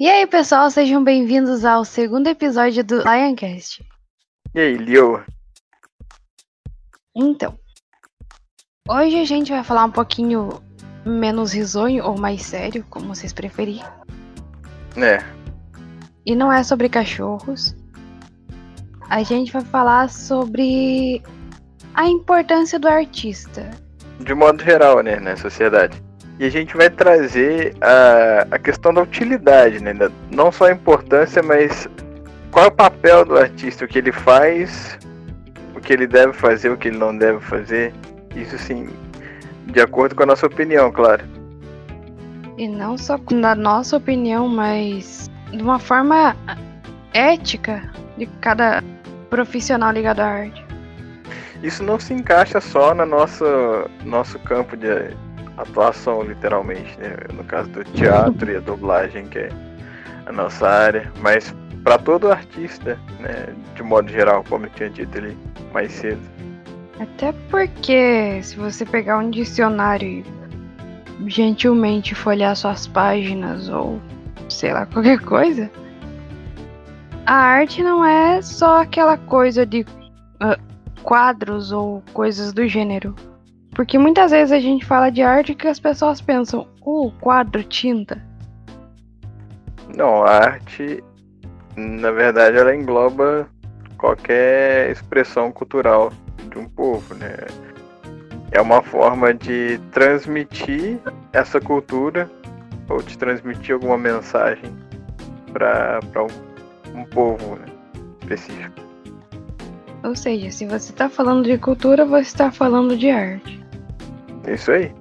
E aí, pessoal, sejam bem-vindos ao segundo episódio do Lioncast. E aí, Leo? Então, hoje a gente vai falar um pouquinho menos risonho ou mais sério, como vocês preferirem. É, E não é sobre cachorros. A gente vai falar sobre a importância do artista. de modo geral, né, na sociedade. E a gente vai trazer a, a questão da utilidade, né? da- Não só a importância, mas qual é o papel do artista, o que ele faz, o que ele deve fazer, o que ele não deve fazer. Isso sim, de acordo com a nossa opinião, claro. E não só da nossa opinião, mas de uma forma ética de cada profissional ligado à arte. Isso não se encaixa só no nosso, nosso campo de atuação, literalmente, né? No caso do teatro e a dublagem, que é a nossa área, mas para todo artista, né? De modo geral, como eu tinha dito ali mais cedo. Até porque se você pegar um dicionário e gentilmente folhear suas páginas ou sei lá, qualquer coisa, a arte não é só aquela coisa de ah, quadros ou coisas do gênero. Porque muitas vezes a gente fala de arte que as pessoas pensam, uh, quadro, tinta. Não, a arte, na verdade, ela engloba qualquer expressão cultural de um povo, né? É uma forma de transmitir essa cultura ou de transmitir alguma mensagem para um, um povo né, específico. Ou seja, se você está falando de cultura, você está falando de arte. Isso aí.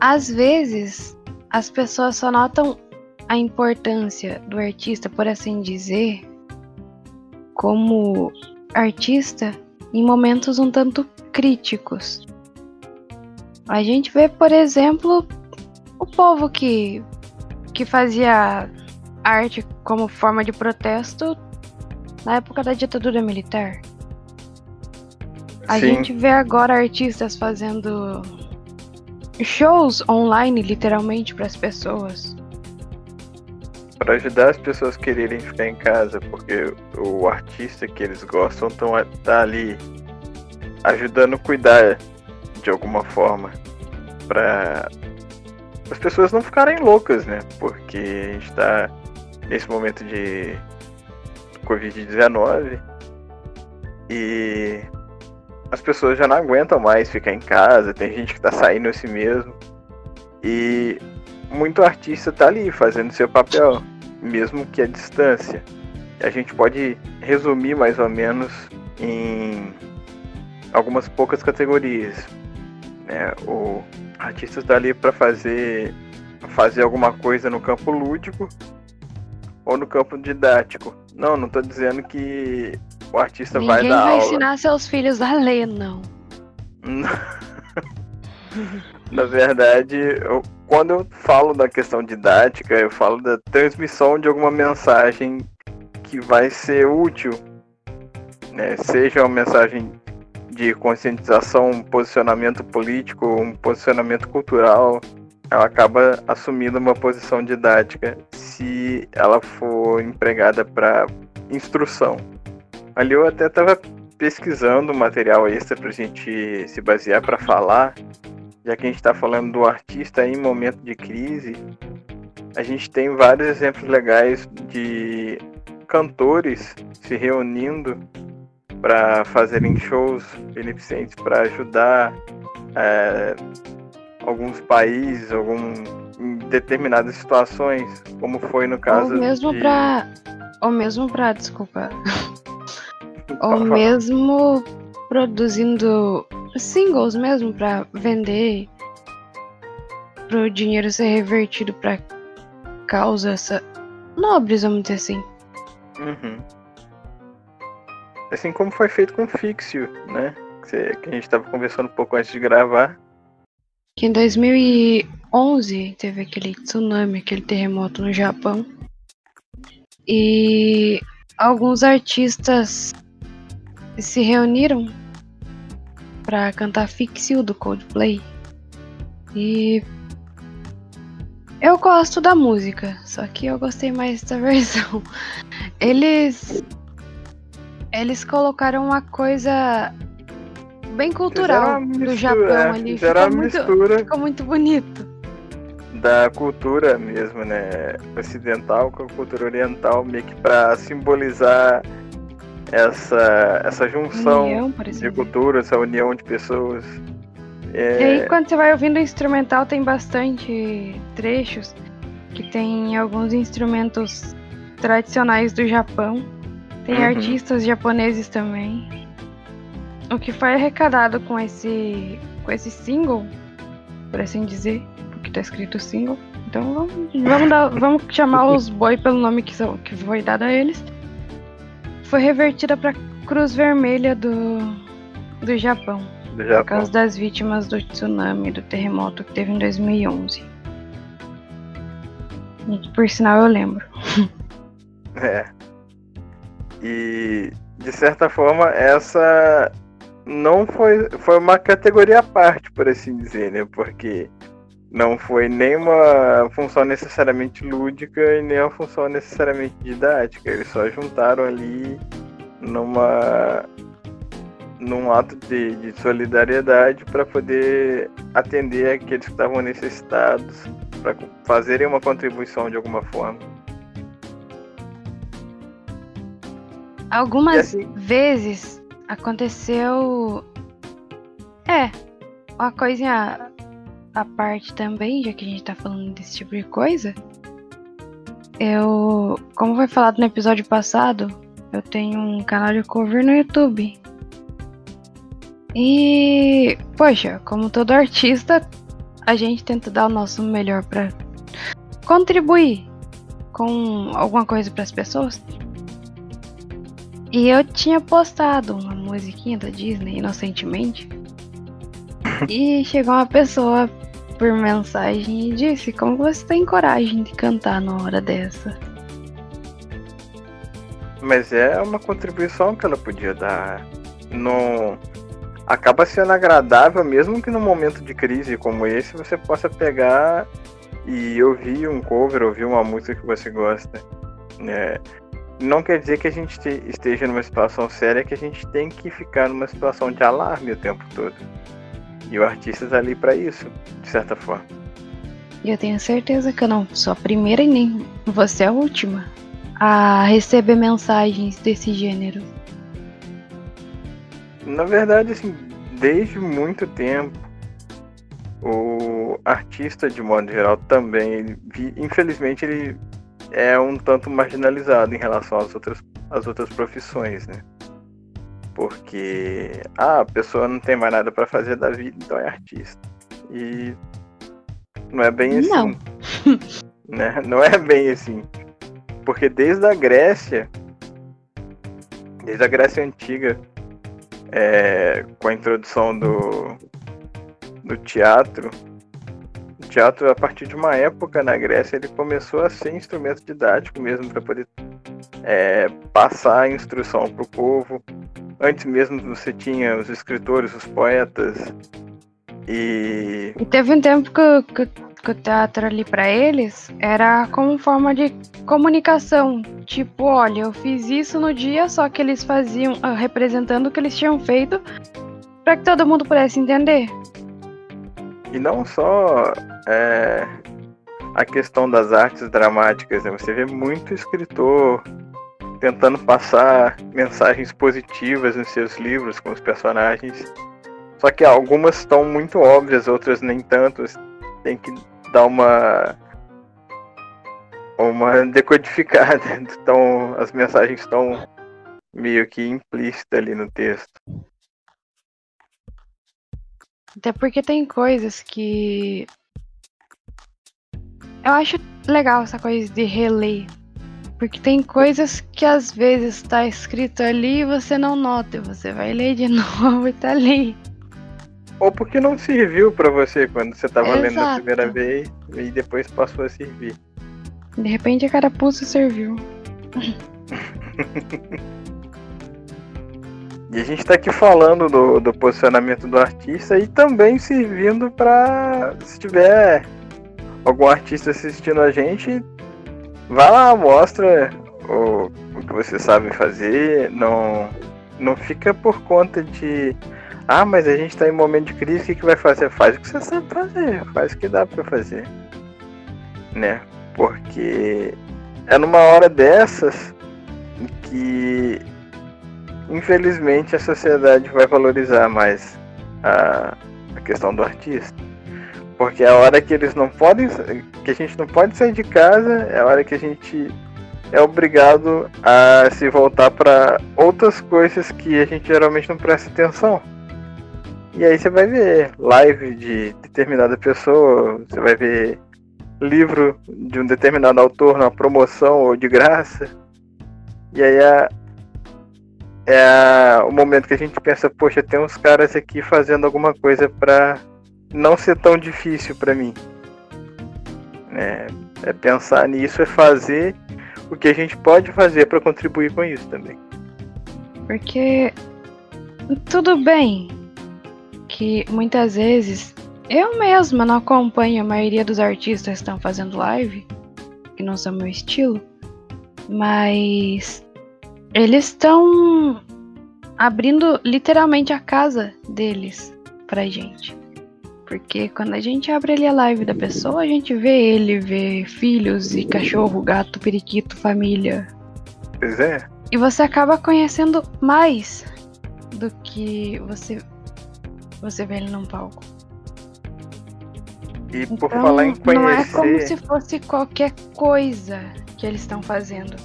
Às vezes, as pessoas só notam a importância do artista, por assim dizer, como artista em momentos um tanto críticos. A gente vê, por exemplo, o povo que, que fazia arte como forma de protesto na época da ditadura militar. A Sim. gente vê agora artistas fazendo shows online, literalmente, para as pessoas. Para ajudar as pessoas a quererem ficar em casa, porque o artista que eles gostam estão tá ali ajudando a cuidar de alguma forma para as pessoas não ficarem loucas, né? Porque a gente está nesse momento de Covid-19 e as pessoas já não aguentam mais ficar em casa, tem gente que tá saindo assim mesmo. E muito artista tá ali fazendo seu papel, mesmo que à distância. E a gente pode resumir mais ou menos em algumas poucas categorias. Né? O artista está ali para fazer fazer alguma coisa no campo lúdico ou no campo didático. Não, não tô dizendo que o artista vai Ninguém dar vai aula. ensinar seus filhos a ler, não. Na verdade, eu- quando eu falo da questão didática, eu falo da transmissão de alguma mensagem que vai ser útil, né? Seja uma mensagem de conscientização, um posicionamento político, um posicionamento cultural, ela acaba assumindo uma posição didática se ela for empregada para instrução. Ali eu até estava pesquisando material extra para a gente se basear para falar, já que a gente está falando do artista em momento de crise, a gente tem vários exemplos legais de cantores se reunindo para fazerem shows beneficentes para ajudar é, alguns países, algum, em determinadas situações, como foi no caso Ou mesmo de... pra. Ou mesmo pra, desculpa. Ou mesmo produzindo singles mesmo pra vender. Pro dinheiro ser revertido pra causas essa- nobres, vamos dizer assim. Uhum. Assim como foi feito com o Fixio, né? Que a gente estava conversando um pouco antes de gravar. Que em 2011 teve aquele tsunami, aquele terremoto no Japão. E alguns artistas se reuniram para cantar Fixio do Coldplay. E eu gosto da música, só que eu gostei mais da versão. Eles eles colocaram uma coisa bem cultural mistura, do Japão é, ali. Ficou muito, ficou muito bonito. Da cultura mesmo, né? Ocidental com a cultura oriental, meio que pra simbolizar essa, essa junção união, de culturas, essa união de pessoas. É... E aí, quando você vai ouvindo o instrumental, tem bastante trechos que tem alguns instrumentos tradicionais do Japão. Tem uhum. artistas japoneses também. O que foi arrecadado com esse com esse single, por assim dizer, porque tá escrito single. Então vamos, vamos, dar, vamos chamar os boi pelo nome que, são, que foi dado a eles. Foi revertida para Cruz Vermelha do, do Japão. Do Japão. Por causa das vítimas do tsunami, do terremoto que teve em 2011. E, por sinal eu lembro. É. E de certa forma essa não foi foi uma categoria à parte, por assim dizer, né? Porque não foi nem uma função necessariamente lúdica e nem uma função necessariamente didática. Eles só juntaram ali numa num ato de, de solidariedade para poder atender aqueles que estavam necessitados, para fazerem uma contribuição de alguma forma. Algumas assim... vezes aconteceu. É, uma coisinha à parte também, já que a gente tá falando desse tipo de coisa. Eu, como foi falado no episódio passado, eu tenho um canal de cover no YouTube. E, poxa, como todo artista, a gente tenta dar o nosso melhor para contribuir com alguma coisa para as pessoas. E eu tinha postado uma musiquinha da Disney inocentemente. e chegou uma pessoa por mensagem e disse: Como você tem coragem de cantar na hora dessa? Mas é uma contribuição que ela podia dar. No... Acaba sendo agradável, mesmo que num momento de crise como esse, você possa pegar e ouvir um cover, ouvir uma música que você gosta. É, não quer dizer que a gente esteja numa situação séria que a gente tem que ficar numa situação de alarme o tempo todo. E o artista está ali para isso, de certa forma. E eu tenho certeza que eu não sou a primeira e nem você é a última a receber mensagens desse gênero. Na verdade, assim, desde muito tempo, o artista, de modo geral, também, ele, infelizmente, ele é um tanto marginalizado em relação às outras, às outras profissões, né? Porque ah, a pessoa não tem mais nada para fazer da vida, então é artista. E não é bem assim. Não. Né? Não é bem assim. Porque desde a Grécia, desde a Grécia Antiga, é, com a introdução do, do teatro, teatro, a partir de uma época na Grécia, ele começou a ser instrumento didático mesmo para poder é, passar a instrução para o povo. Antes mesmo você tinha os escritores, os poetas. E, e teve um tempo que, que, que o teatro ali para eles era como forma de comunicação. Tipo, olha, eu fiz isso no dia, só que eles faziam ah, representando o que eles tinham feito para que todo mundo pudesse entender. E não só é, a questão das artes dramáticas, né? Você vê muito escritor tentando passar mensagens positivas nos seus livros com os personagens. Só que algumas estão muito óbvias, outras nem tanto. Tem que dar uma uma decodificada. Então as mensagens estão meio que implícitas ali no texto. Até porque tem coisas que. Eu acho legal essa coisa de reler. Porque tem coisas que às vezes está escrito ali e você não nota. Você vai ler de novo e tá ali. Ou porque não serviu para você quando você tava Exato. lendo a primeira vez e depois passou a servir. De repente a carapuça serviu. e a gente tá aqui falando do, do posicionamento do artista e também servindo para se tiver algum artista assistindo a gente, vá lá, mostra o, o que você sabe fazer, não, não fica por conta de ah, mas a gente tá em momento de crise, o que, que vai fazer? Faz o que você sabe fazer, faz o que dá para fazer. Né? Porque é numa hora dessas que infelizmente a sociedade vai valorizar mais a, a questão do artista. Porque a hora que eles não podem. que a gente não pode sair de casa, é a hora que a gente é obrigado a se voltar para outras coisas que a gente geralmente não presta atenção. E aí você vai ver live de determinada pessoa, você vai ver livro de um determinado autor numa promoção ou de graça. E aí é, é o momento que a gente pensa, poxa, tem uns caras aqui fazendo alguma coisa para não ser tão difícil para mim. É, é pensar nisso, é fazer o que a gente pode fazer para contribuir com isso também. Porque tudo bem que muitas vezes eu mesma não acompanho a maioria dos artistas que estão fazendo live, que não são meu estilo, mas eles estão abrindo literalmente a casa deles pra gente. Porque quando a gente abre ali a live da pessoa, a gente vê ele, vê filhos e cachorro, gato, periquito, família. Pois é. E você acaba conhecendo mais do que você você vê ele num palco. E por então, falar em conhecer. Não é como se fosse qualquer coisa que eles estão fazendo.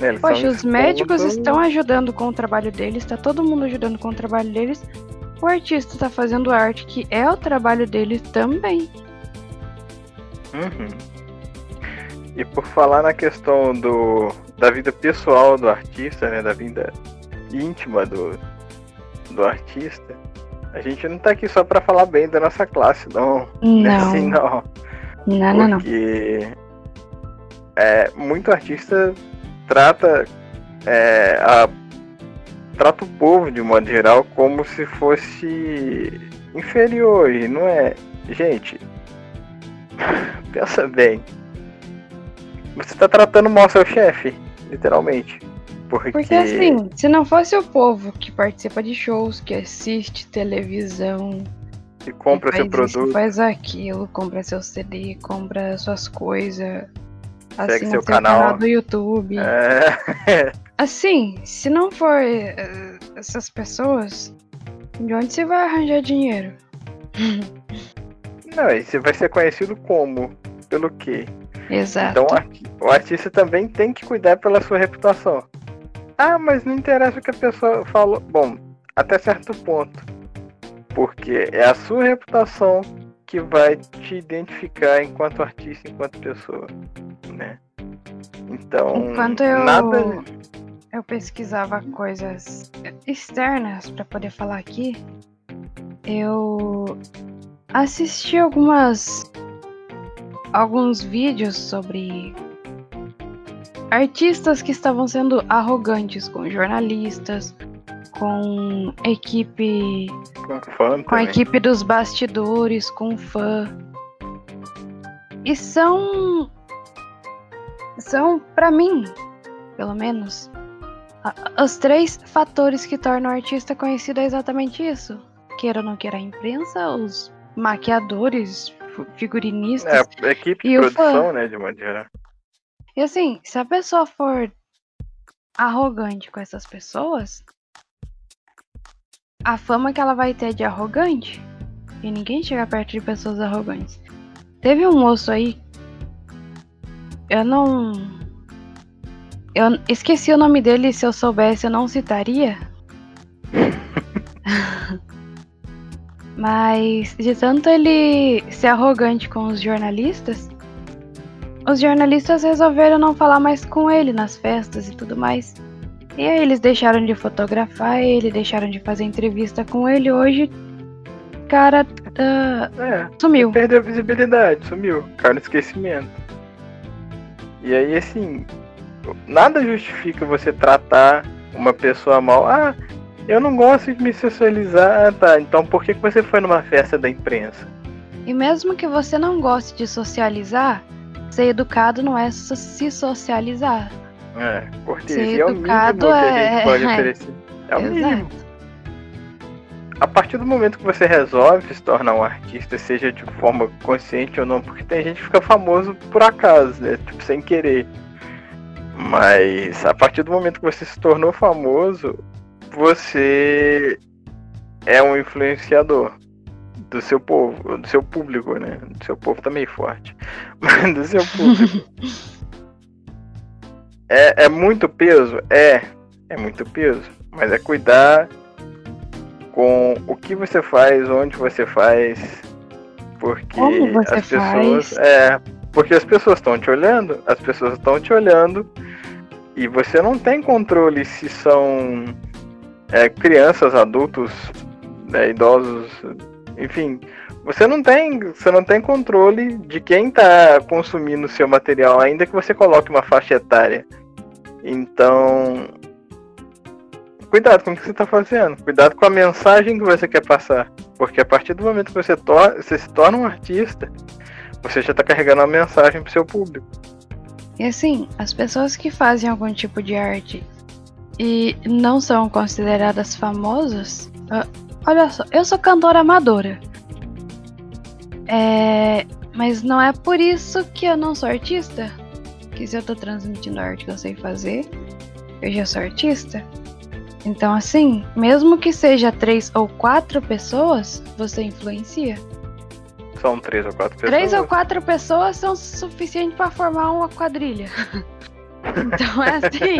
É, Poxa, os médicos estão ajudando com o trabalho deles, está todo mundo ajudando com o trabalho deles. O artista está fazendo arte, que é o trabalho dele também. Uhum. E por falar na questão do, da vida pessoal do artista, né, da vida íntima do, do artista, a gente não tá aqui só para falar bem da nossa classe, não. Não. Assim, não. Não, não, não. Porque é, muito artista trata é, a, trata o povo de modo geral como se fosse inferior e não é. Gente, pensa bem. Você tá tratando mal seu chefe, literalmente. Porque... Porque assim, se não fosse o povo que participa de shows, que assiste televisão, que compra que seu produto, isso, faz aquilo, compra seu CD, compra suas coisas, Segue assina seu seu canal. canal do YouTube. é... Assim, se não for eh, essas pessoas, de onde você vai arranjar dinheiro? Não, e você vai ser conhecido como? Pelo quê? Exato. Então o artista também tem que cuidar pela sua reputação. Ah, mas não interessa o que a pessoa falou. Bom, até certo ponto. Porque é a sua reputação que vai te identificar enquanto artista, enquanto pessoa, né? Então, Enquanto eu, nada eu pesquisava coisas externas para poder falar aqui, eu assisti algumas alguns vídeos sobre artistas que estavam sendo arrogantes com jornalistas, com equipe com com a equipe dos bastidores, com fã. E são. São, pra mim, pelo menos, os três fatores que tornam o artista conhecido é exatamente isso. Queira ou não queira a imprensa, os maquiadores, figurinistas. É, a equipe de produção, né, de geral. E assim, se a pessoa for arrogante com essas pessoas, a fama que ela vai ter é de arrogante. E ninguém chega perto de pessoas arrogantes. Teve um moço aí. Eu não. Eu esqueci o nome dele, se eu soubesse eu não citaria. Mas de tanto ele ser arrogante com os jornalistas, os jornalistas resolveram não falar mais com ele nas festas e tudo mais. E aí eles deixaram de fotografar ele, deixaram de fazer entrevista com ele. Hoje, o cara ah, É, sumiu. perdeu a visibilidade, sumiu, no esquecimento. E aí, assim, nada justifica você tratar uma pessoa mal. Ah, eu não gosto de me socializar. Ah, tá, então por que você foi numa festa da imprensa? E mesmo que você não goste de socializar, ser educado não é se socializar. É, cortesia é o mínimo que a gente pode é- oferecer. É o mínimo. A partir do momento que você resolve se tornar um artista, seja de forma consciente ou não, porque tem gente que fica famoso por acaso, né? Tipo, sem querer. Mas a partir do momento que você se tornou famoso, você é um influenciador do seu povo, do seu público, né? Do seu povo tá meio forte. Mas do seu público. é, é muito peso? É. É muito peso. Mas é cuidar com o que você faz, onde você faz. Porque as pessoas. Faz? É. Porque as pessoas estão te olhando, as pessoas estão te olhando, e você não tem controle se são é, crianças, adultos, é, idosos, enfim, você não tem, você não tem controle de quem está consumindo o seu material, ainda que você coloque uma faixa etária. Então, cuidado com o que você está fazendo, cuidado com a mensagem que você quer passar, porque a partir do momento que você, você se torna um artista, você já está carregando uma mensagem para o seu público. E assim, as pessoas que fazem algum tipo de arte e não são consideradas famosas, Olha só, eu sou cantora amadora. É, mas não é por isso que eu não sou artista. Que se eu tô transmitindo a arte que eu sei fazer, eu já sou artista. Então, assim, mesmo que seja três ou quatro pessoas, você influencia. São três ou quatro pessoas. Três ou quatro pessoas são suficientes para formar uma quadrilha. Então é assim.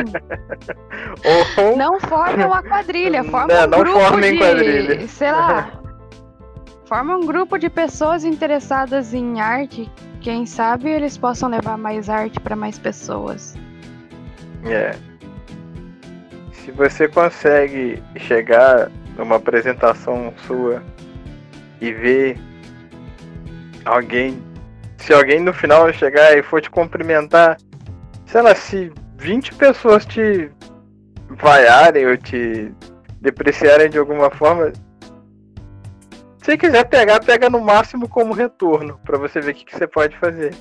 Ou... Não forma uma quadrilha, forma não, um não grupo de, quadrilha. sei lá. Forma um grupo de pessoas interessadas em arte. Quem sabe eles possam levar mais arte para mais pessoas. É. Se você consegue chegar numa apresentação sua e ver alguém, se alguém no final chegar e for te cumprimentar, sei lá, se 20 pessoas te vaiarem ou te depreciarem de alguma forma, se quiser pegar, pega no máximo como retorno, para você ver o que, que, você pode fazer.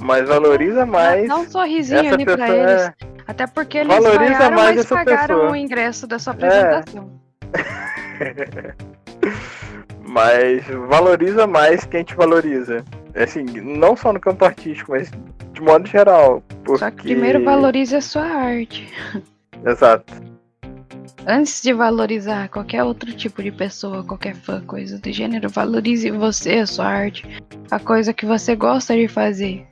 Mas valoriza mais. Dá um sorrisinho ali pra eles. É... Até porque eles valoriza vaiaram, mais mas pagaram pessoa. o ingresso da sua apresentação. É. mas valoriza mais quem te valoriza. Assim, não só no campo artístico, mas de modo geral. Porque... Só que primeiro valorize a sua arte. Exato. Antes de valorizar qualquer outro tipo de pessoa, qualquer fã, coisa do gênero, valorize você, a sua arte, a coisa que você gosta de fazer.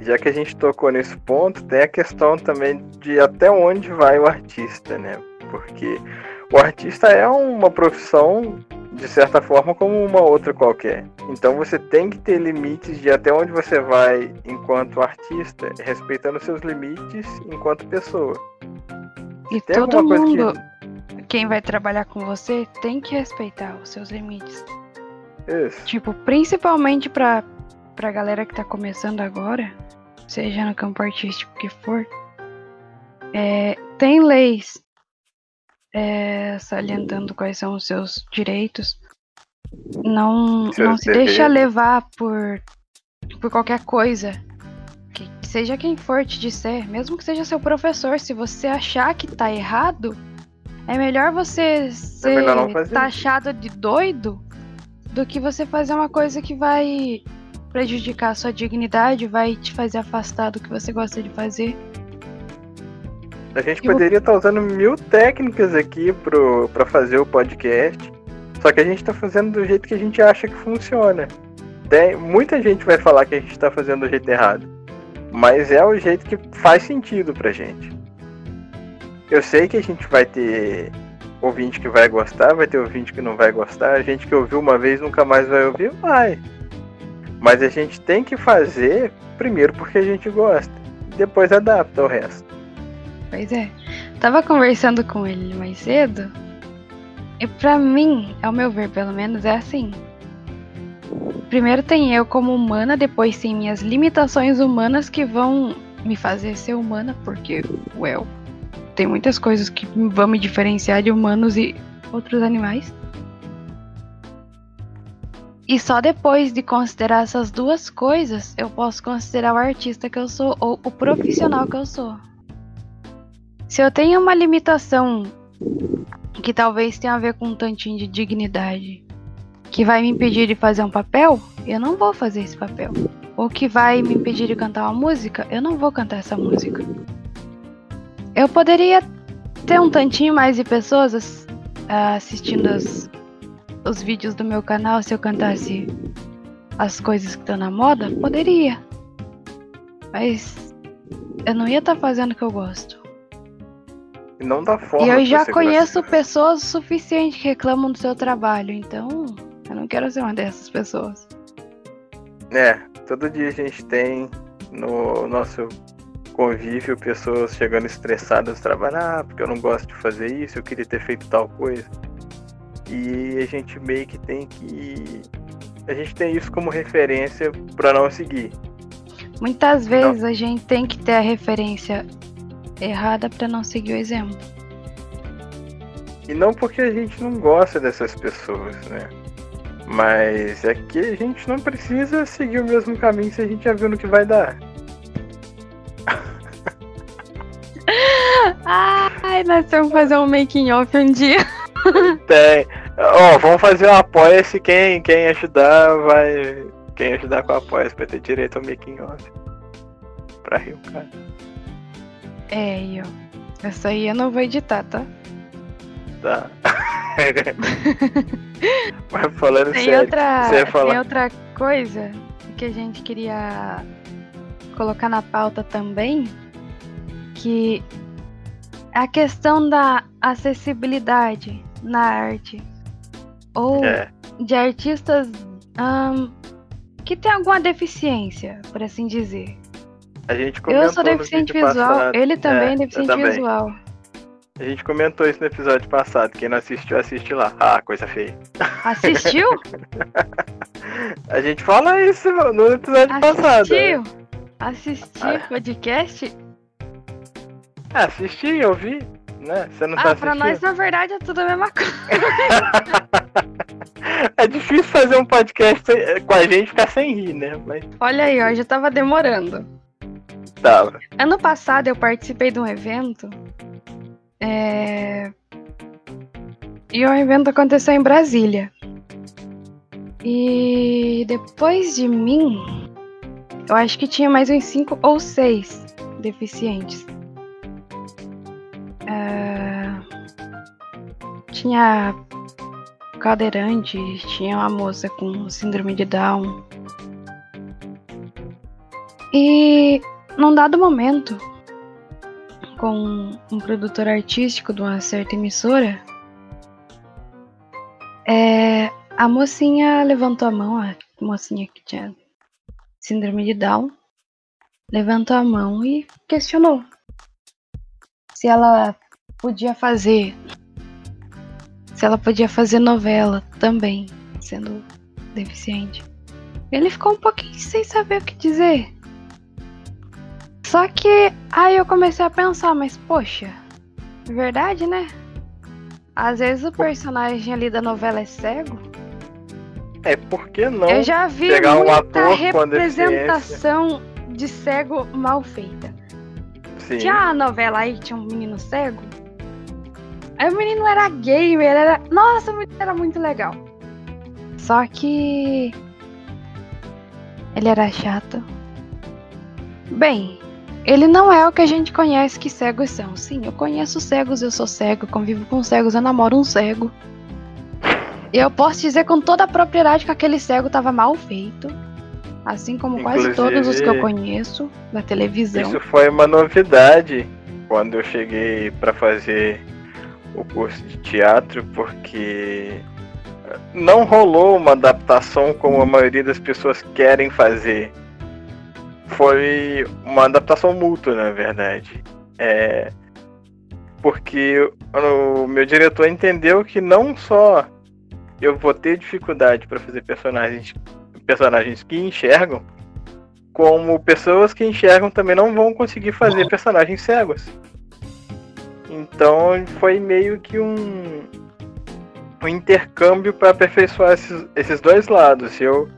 Já que a gente tocou nesse ponto, tem a questão também de até onde vai o artista, né? Porque o artista é uma profissão de certa forma como uma outra qualquer. Então você tem que ter limites de até onde você vai enquanto artista, respeitando seus limites enquanto pessoa. E tem todo mundo, que... quem vai trabalhar com você, tem que respeitar os seus limites. Isso. Tipo, principalmente pra, pra galera que tá começando agora, seja no campo artístico que for, é, tem leis é, salientando quais são os seus direitos. Não, não se deixa levar por, por qualquer coisa. Que seja quem for te disser, mesmo que seja seu professor, se você achar que tá errado, é melhor você é ser melhor taxado de doido do que você fazer uma coisa que vai prejudicar a sua dignidade, vai te fazer afastar do que você gosta de fazer. A gente poderia estar tá usando mil técnicas aqui pro, pra fazer o podcast. Só que a gente está fazendo do jeito que a gente acha que funciona. Tem, muita gente vai falar que a gente está fazendo do jeito errado. Mas é o jeito que faz sentido pra gente. Eu sei que a gente vai ter ouvinte que vai gostar, vai ter ouvinte que não vai gostar. A gente que ouviu uma vez nunca mais vai ouvir, vai. Mas a gente tem que fazer primeiro porque a gente gosta. Depois adapta o resto. Pois é. Tava conversando com ele mais cedo. E pra mim, ao meu ver, pelo menos, é assim. Primeiro tem eu como humana, depois tem minhas limitações humanas que vão me fazer ser humana, porque, well, tem muitas coisas que vão me diferenciar de humanos e outros animais. E só depois de considerar essas duas coisas, eu posso considerar o artista que eu sou ou o profissional que eu sou. Se eu tenho uma limitação que talvez tenha a ver com um tantinho de dignidade, que vai me impedir de fazer um papel, eu não vou fazer esse papel. Ou que vai me impedir de cantar uma música, eu não vou cantar essa música. Eu poderia ter um tantinho mais de pessoas assistindo as, os vídeos do meu canal se eu cantasse as coisas que estão na moda? Poderia. Mas eu não ia estar tá fazendo o que eu gosto. E não da forma E eu já conheço pessoas o suficiente que reclamam do seu trabalho, então eu não quero ser uma dessas pessoas. É, todo dia a gente tem no nosso convívio pessoas chegando estressadas do trabalho, ah, porque eu não gosto de fazer isso, eu queria ter feito tal coisa. E a gente meio que tem que. A gente tem isso como referência para não seguir. Muitas vezes não. a gente tem que ter a referência errada para não seguir o exemplo. E não porque a gente não gosta dessas pessoas, né? Mas é que a gente não precisa seguir o mesmo caminho se a gente já viu no que vai dar. Ai, nós temos que fazer um making off um dia. Tem. Ó, oh, vamos fazer um apoia-se. Quem, quem ajudar vai. Quem ajudar com o apoia-se vai ter direito ao making off. Pra rir o cara. É, eu. Essa aí eu não vou editar, tá? Tá. Mas falando tem sério. Outra, você falar... Tem outra coisa que a gente queria colocar na pauta também. Que a questão da acessibilidade na arte. Ou é. de artistas que tem alguma deficiência, por assim dizer. A gente Eu sou deficiente visual, passado. ele também é, é deficiente também. visual. A gente comentou isso no episódio passado. Quem não assistiu, assiste lá. Ah, coisa feia. Assistiu? a gente fala isso no episódio assistiu? passado. Assistiu? Assistiu ah. podcast? Ah, assisti, eu vi. Né? Você não tá ah, tá pra nós, na verdade, é tudo a mesma coisa. é difícil fazer um podcast com a gente ficar sem rir, né? Mas... Olha aí, ó, já tava demorando. Tava. Ano passado eu participei de um evento. É... E o evento aconteceu em Brasília. E depois de mim, eu acho que tinha mais uns cinco ou seis deficientes. É... Tinha cadeirante, tinha uma moça com síndrome de Down. E num dado momento, com um produtor artístico de uma certa emissora, é, a mocinha levantou a mão, a mocinha que tinha síndrome de Down, levantou a mão e questionou se ela podia fazer, se ela podia fazer novela também, sendo deficiente. Ele ficou um pouquinho sem saber o que dizer. Só que aí eu comecei a pensar, mas poxa, verdade, né? Às vezes o personagem ali da novela é cego. É, por que não eu já vi pegar muita um ator representação de cego mal feita. Sim. Tinha a novela aí que tinha um menino cego. Aí o menino era gay, ele era. Nossa, era muito legal. Só que. Ele era chato. Bem, ele não é o que a gente conhece que cegos são. Sim, eu conheço cegos, eu sou cego, convivo com cegos, eu namoro um cego. E eu posso dizer com toda a propriedade que aquele cego estava mal feito. Assim como Inclusive, quase todos os que eu conheço da televisão. Isso foi uma novidade quando eu cheguei para fazer o curso de teatro, porque não rolou uma adaptação como a maioria das pessoas querem fazer foi uma adaptação mútua, na verdade. É, porque o meu diretor entendeu que não só eu vou ter dificuldade para fazer personagens, personagens que enxergam, como pessoas que enxergam também não vão conseguir fazer personagens cegos. Então foi meio que um, um intercâmbio para aperfeiçoar esses, esses dois lados. Eu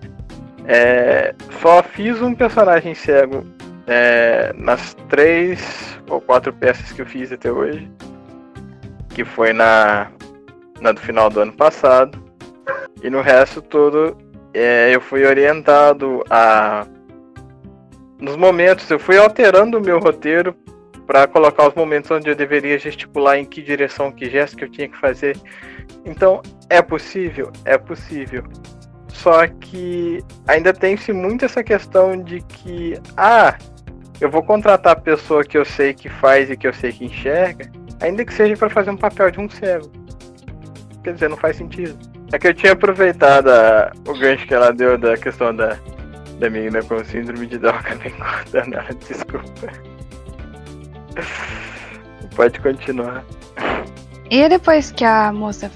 é, só fiz um personagem cego é, nas três ou quatro peças que eu fiz até hoje, que foi na, na do final do ano passado, e no resto todo é, eu fui orientado a nos momentos eu fui alterando o meu roteiro para colocar os momentos onde eu deveria gesticular em que direção, que gesto que eu tinha que fazer. Então, é possível? É possível. Só que ainda tem-se muito essa questão de que, ah, eu vou contratar a pessoa que eu sei que faz e que eu sei que enxerga, ainda que seja para fazer um papel de um cego. Quer dizer, não faz sentido. É que eu tinha aproveitado a, o gancho que ela deu da questão da, da menina com síndrome de Down, acabei cortando ela, desculpa. Pode continuar. E depois que a moça